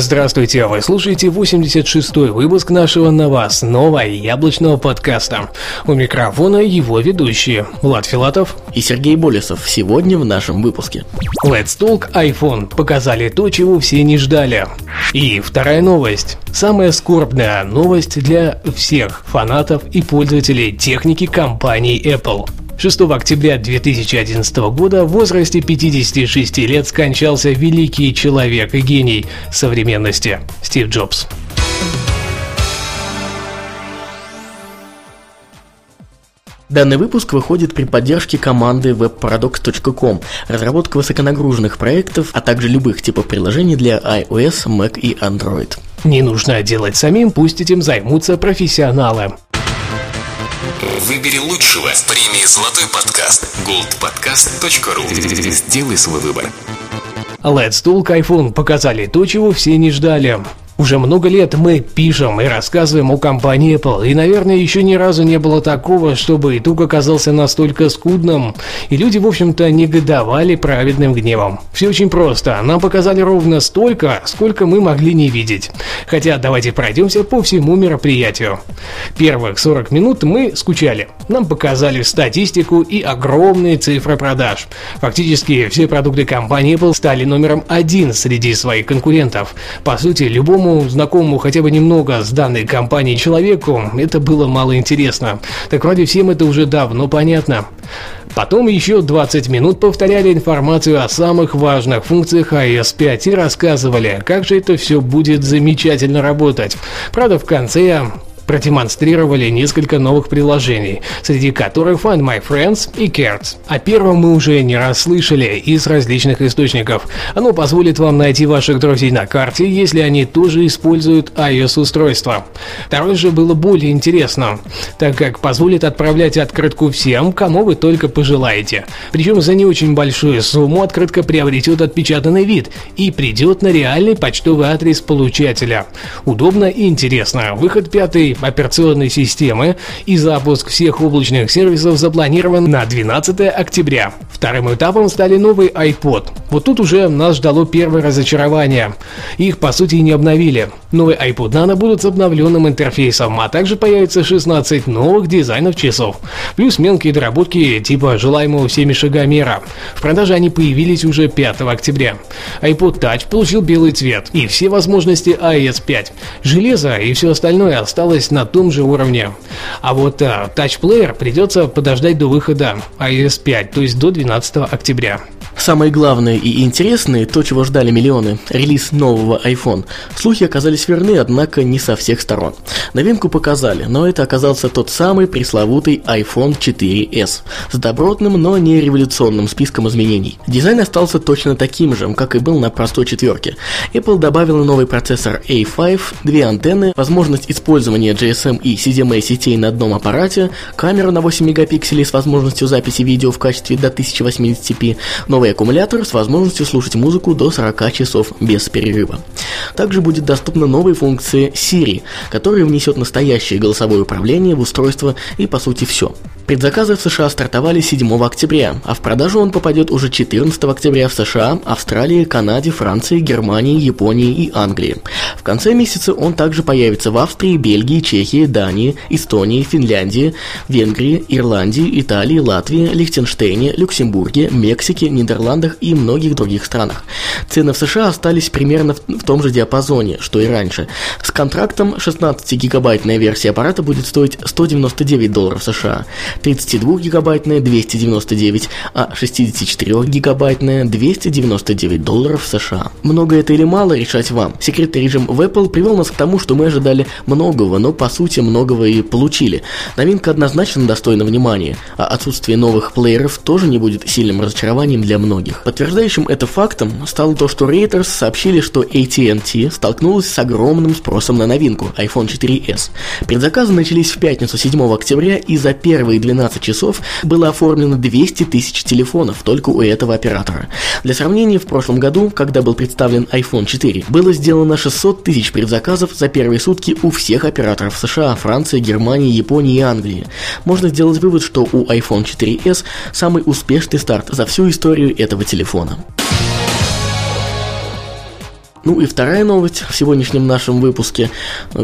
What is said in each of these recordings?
Здравствуйте, вы слушаете 86-й выпуск нашего новостного яблочного подкаста. У микрофона его ведущие Влад Филатов и Сергей Болесов сегодня в нашем выпуске. Let's Talk iPhone показали то, чего все не ждали. И вторая новость. Самая скорбная новость для всех фанатов и пользователей техники компании Apple. 6 октября 2011 года в возрасте 56 лет скончался великий человек и гений современности Стив Джобс. Данный выпуск выходит при поддержке команды webparadox.com, разработка высоконагруженных проектов, а также любых типов приложений для iOS, Mac и Android. Не нужно делать самим, пусть этим займутся профессионалы. Выбери лучшего с премией «Золотой подкаст» goldpodcast.ru Сделай свой выбор. Let's Talk iPhone показали то, чего все не ждали. Уже много лет мы пишем и рассказываем о компании Apple, и, наверное, еще ни разу не было такого, чтобы итог оказался настолько скудным, и люди, в общем-то, негодовали праведным гневом. Все очень просто, нам показали ровно столько, сколько мы могли не видеть. Хотя давайте пройдемся по всему мероприятию. Первых 40 минут мы скучали. Нам показали статистику и огромные цифры продаж. Фактически все продукты компании Apple стали номером один среди своих конкурентов. По сути, любому любому знакомому хотя бы немного с данной компанией человеку это было мало интересно. Так вроде всем это уже давно понятно. Потом еще 20 минут повторяли информацию о самых важных функциях iOS 5 и рассказывали, как же это все будет замечательно работать. Правда, в конце продемонстрировали несколько новых приложений, среди которых Find My Friends и Cards. О первом мы уже не раз слышали из различных источников. Оно позволит вам найти ваших друзей на карте, если они тоже используют iOS-устройство. Второе же было более интересно, так как позволит отправлять открытку всем, кому вы только пожелаете. Причем за не очень большую сумму открытка приобретет отпечатанный вид и придет на реальный почтовый адрес получателя. Удобно и интересно. Выход пятый операционной системы и запуск всех облачных сервисов запланирован на 12 октября. Вторым этапом стали новый iPod. Вот тут уже нас ждало первое разочарование. Их по сути не обновили. Новый iPod Nano будут с обновленным интерфейсом, а также появится 16 новых дизайнов часов. Плюс мелкие доработки типа желаемого всеми шагомера. В продаже они появились уже 5 октября. iPod Touch получил белый цвет и все возможности iOS 5. Железо и все остальное осталось остались на том же уровне. А вот а, Touch Player придется подождать до выхода iOS 5, то есть до 12 октября. Самое главное и интересное, то, чего ждали миллионы, релиз нового iPhone. Слухи оказались верны, однако не со всех сторон. Новинку показали, но это оказался тот самый пресловутый iPhone 4s с добротным, но не революционным списком изменений. Дизайн остался точно таким же, как и был на простой четверке. Apple добавила новый процессор A5, две антенны, возможность использования GSM и CDMA сетей на одном аппарате, камеру на 8 мегапикселей с возможностью записи видео в качестве до 1080p, новый новый аккумулятор с возможностью слушать музыку до 40 часов без перерыва. Также будет доступна новая функция Siri, которая внесет настоящее голосовое управление в устройство и по сути все. Предзаказы в США стартовали 7 октября, а в продажу он попадет уже 14 октября в США, Австралии, Канаде, Франции, Германии, Японии и Англии. В конце месяца он также появится в Австрии, Бельгии, Чехии, Дании, Эстонии, Финляндии, Венгрии, Ирландии, Италии, Латвии, Лихтенштейне, Люксембурге, Мексике, Нидерландах и многих других странах. Цены в США остались примерно в том же диапазоне, что и раньше. С контрактом 16-гигабайтная версия аппарата будет стоить 199 долларов США, 32-гигабайтная 299, а 64-гигабайтная 299 долларов США. Много это или мало, решать вам. Секретный режим в Apple привел нас к тому, что мы ожидали многого, но по сути многого и получили. Новинка однозначно достойна внимания, а отсутствие новых плееров тоже не будет сильным разочарованием для многих. Подтверждающим это фактом стало то, что Reuters сообщили, что AT&T столкнулась с огромным спросом на новинку iPhone 4s. Предзаказы начались в пятницу 7 октября, и за первые 12 часов было оформлено 200 тысяч телефонов только у этого оператора. Для сравнения, в прошлом году, когда был представлен iPhone 4, было сделано 600 тысяч предзаказов за первые сутки у всех операторов США, Франции, Германии, Японии и Англии. Можно сделать вывод, что у iPhone 4s самый успешный старт за всю историю этого телефона. Ну и вторая новость в сегодняшнем нашем выпуске,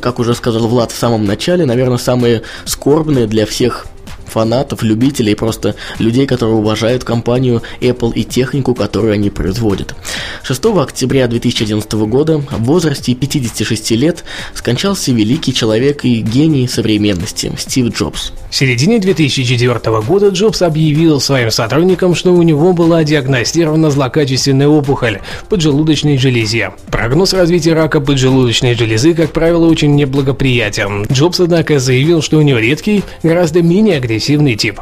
как уже сказал Влад в самом начале, наверное, самые скорбные для всех фанатов, любителей, просто людей, которые уважают компанию Apple и технику, которую они производят. 6 октября 2011 года в возрасте 56 лет скончался великий человек и гений современности Стив Джобс. В середине 2004 года Джобс объявил своим сотрудникам, что у него была диагностирована злокачественная опухоль в поджелудочной железе. Прогноз развития рака поджелудочной железы, как правило, очень неблагоприятен. Джобс, однако, заявил, что у него редкий, гораздо менее агрессивный агрессивный тип.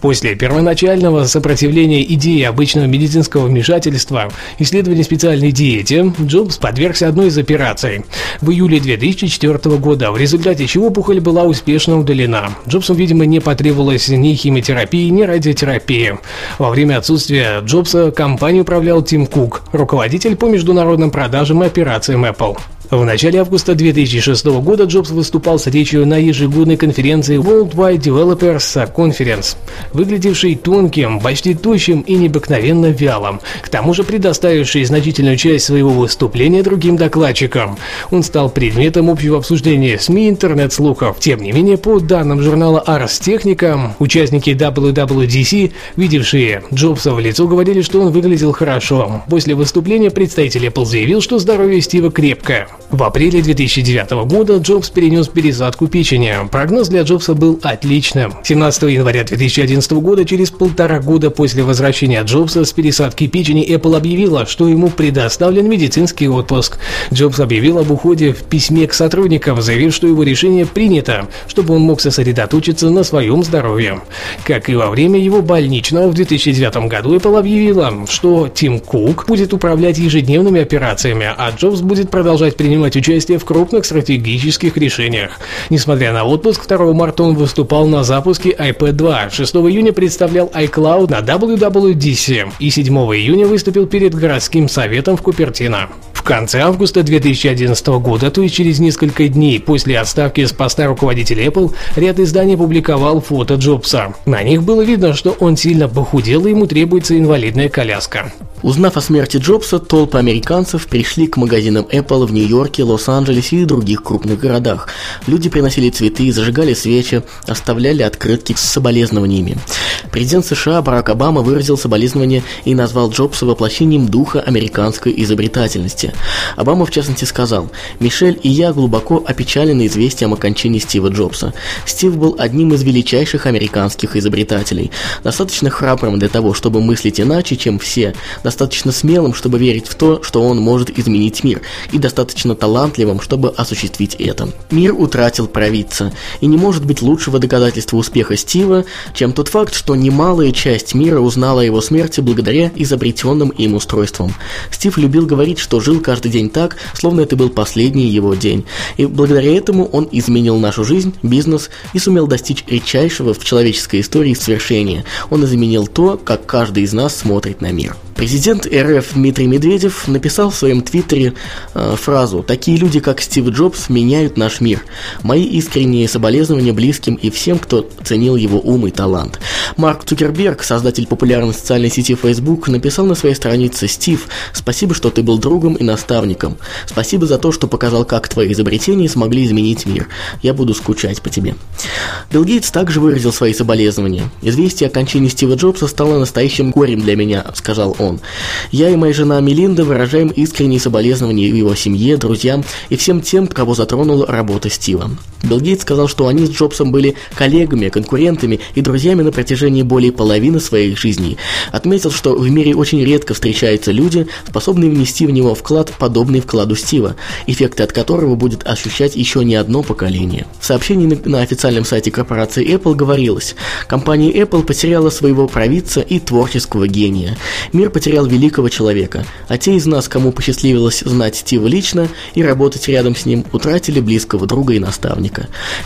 После первоначального сопротивления идеи обычного медицинского вмешательства исследования специальной диете, Джобс подвергся одной из операций в июле 2004 года, в результате чего опухоль была успешно удалена. Джобсу, видимо, не потребовалось ни химиотерапии, ни радиотерапии. Во время отсутствия Джобса компанией управлял Тим Кук, руководитель по международным продажам и операциям Apple. В начале августа 2006 года Джобс выступал с речью на ежегодной конференции Worldwide Developers Conference, выглядевшей тонким, почти тощим и необыкновенно вялым, к тому же предоставивший значительную часть своего выступления другим докладчикам. Он стал предметом общего обсуждения СМИ интернет-слухов. Тем не менее, по данным журнала Ars Technica, участники WWDC, видевшие Джобса в лицо, говорили, что он выглядел хорошо. После выступления представитель Apple заявил, что здоровье Стива крепкое. В апреле 2009 года Джобс перенес пересадку печени. Прогноз для Джобса был отличным. 17 января 2011 года, через полтора года после возвращения Джобса с пересадки печени, Apple объявила, что ему предоставлен медицинский отпуск. Джобс объявил об уходе в письме к сотрудникам, заявив, что его решение принято, чтобы он мог сосредоточиться на своем здоровье. Как и во время его больничного в 2009 году, Apple объявила, что Тим Кук будет управлять ежедневными операциями, а Джобс будет продолжать принимать участие в крупных стратегических решениях. Несмотря на отпуск, 2 марта он выступал на запуске iPad 2, 6 июня представлял iCloud на WWDC и 7 июня выступил перед городским советом в Купертино. В конце августа 2011 года, то есть через несколько дней после отставки с поста руководителя Apple, ряд изданий публиковал фото Джобса. На них было видно, что он сильно похудел и ему требуется инвалидная коляска. Узнав о смерти Джобса, толпы американцев пришли к магазинам Apple в Нью-Йорке, Лос-Анджелесе и других крупных городах. Люди приносили цветы, зажигали свечи, оставляли открытки с соболезнованиями. Президент США Барак Обама выразил соболезнования и назвал Джобса воплощением духа американской изобретательности. Обама в частности сказал, «Мишель и я глубоко опечалены известием о кончине Стива Джобса. Стив был одним из величайших американских изобретателей, достаточно храбрым для того, чтобы мыслить иначе, чем все, смелым, чтобы верить в то, что он может изменить мир, и достаточно талантливым, чтобы осуществить это. Мир утратил провидца, и не может быть лучшего доказательства успеха Стива, чем тот факт, что немалая часть мира узнала о его смерти благодаря изобретенным им устройствам. Стив любил говорить, что жил каждый день так, словно это был последний его день, и благодаря этому он изменил нашу жизнь, бизнес и сумел достичь редчайшего в человеческой истории свершения. Он изменил то, как каждый из нас смотрит на мир. Президент РФ Дмитрий Медведев написал в своем твиттере э, фразу «Такие люди, как Стив Джобс, меняют наш мир. Мои искренние соболезнования близким и всем, кто ценил его ум и талант». Марк Цукерберг, создатель популярной социальной сети Facebook, написал на своей странице «Стив, спасибо, что ты был другом и наставником. Спасибо за то, что показал, как твои изобретения смогли изменить мир. Я буду скучать по тебе». Билл Гейтс также выразил свои соболезнования. «Известие о кончине Стива Джобса стало настоящим горем для меня», — сказал он. «Я и моя жена Мелинда выражаем искренние соболезнования его семье, друзьям и всем тем, кого затронула работа Стива». Билл Гейтс сказал, что они с Джобсом были коллегами, конкурентами и друзьями на протяжении более половины своих жизней. Отметил, что в мире очень редко встречаются люди, способные внести в него вклад, подобный вкладу Стива, эффекты от которого будет ощущать еще не одно поколение. В сообщении на, на официальном сайте корпорации Apple говорилось, компания Apple потеряла своего провидца и творческого гения. Мир потерял великого человека, а те из нас, кому посчастливилось знать Стива лично и работать рядом с ним, утратили близкого друга и наставника.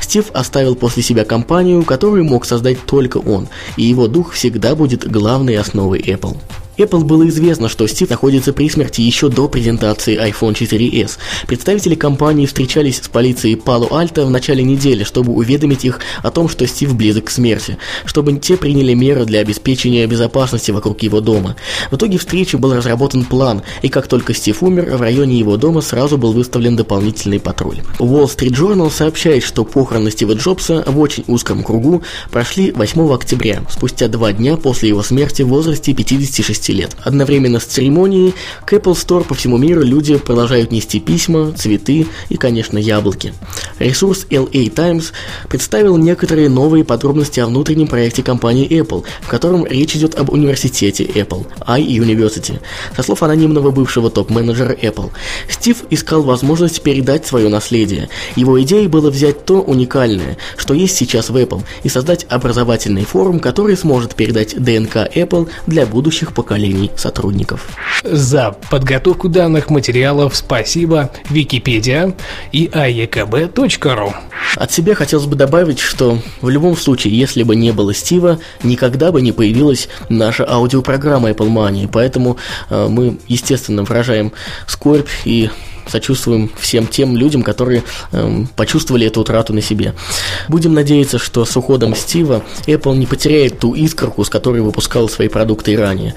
Стив оставил после себя компанию, которую мог создать только он, и его дух всегда будет главной основой Apple. Apple было известно, что Стив находится при смерти еще до презентации iPhone 4s. Представители компании встречались с полицией Пало-Альто в начале недели, чтобы уведомить их о том, что Стив близок к смерти, чтобы те приняли меры для обеспечения безопасности вокруг его дома. В итоге встречи был разработан план, и как только Стив умер, в районе его дома сразу был выставлен дополнительный патруль. Wall Street Journal сообщает, что похороны Стива Джобса в очень узком кругу прошли 8 октября, спустя два дня после его смерти в возрасте 56 лет. Одновременно с церемонией к Apple Store по всему миру люди продолжают нести письма, цветы и, конечно, яблоки. Ресурс LA Times представил некоторые новые подробности о внутреннем проекте компании Apple, в котором речь идет об университете Apple, iUniversity. Со слов анонимного бывшего топ-менеджера Apple, Стив искал возможность передать свое наследие. Его идеей было взять то уникальное, что есть сейчас в Apple, и создать образовательный форум, который сможет передать ДНК Apple для будущих поколений поколений сотрудников. За подготовку данных материалов спасибо Википедия и aekb.ru. От себя хотелось бы добавить, что в любом случае, если бы не было Стива, никогда бы не появилась наша аудиопрограмма Apple Money, поэтому э, мы, естественно, выражаем скорбь и сочувствуем всем тем людям, которые эм, почувствовали эту утрату на себе. Будем надеяться, что с уходом Стива Apple не потеряет ту искорку, с которой выпускал свои продукты и ранее.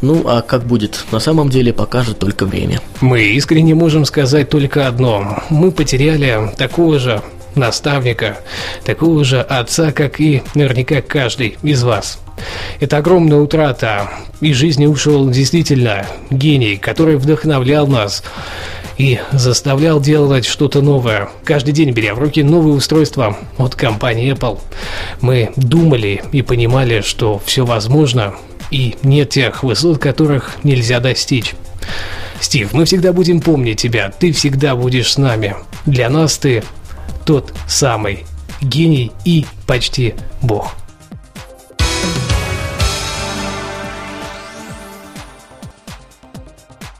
Ну, а как будет на самом деле, покажет только время. Мы искренне можем сказать только одно. Мы потеряли такого же наставника, такого же отца, как и наверняка каждый из вас. Это огромная утрата. Из жизни ушел действительно гений, который вдохновлял нас и заставлял делать что-то новое. Каждый день беря в руки новые устройства от компании Apple. Мы думали и понимали, что все возможно, и нет тех высот, которых нельзя достичь. Стив, мы всегда будем помнить тебя, ты всегда будешь с нами. Для нас ты тот самый гений и почти бог.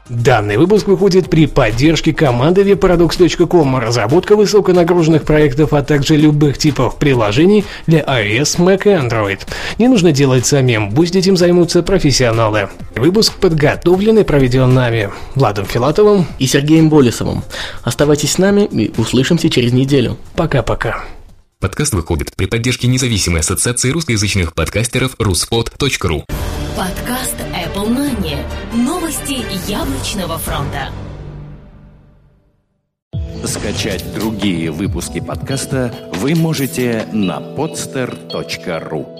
Данный выпуск выходит при поддержке команды webparadox.com, разработка высоконагруженных проектов, а также любых типов приложений для iOS, Mac и Android. Не нужно делать самим, пусть этим займутся профессионалы. Выпуск подготовлен и проведен нами, Владом Филатовым и Сергеем Болесовым. Оставайтесь с нами и услышимся через неделю. Пока-пока. Подкаст выходит при поддержке независимой ассоциации русскоязычных подкастеров ruspod.ru Подкаст Money. Новости яблочного фронта. Скачать другие выпуски подкаста вы можете на podster.ru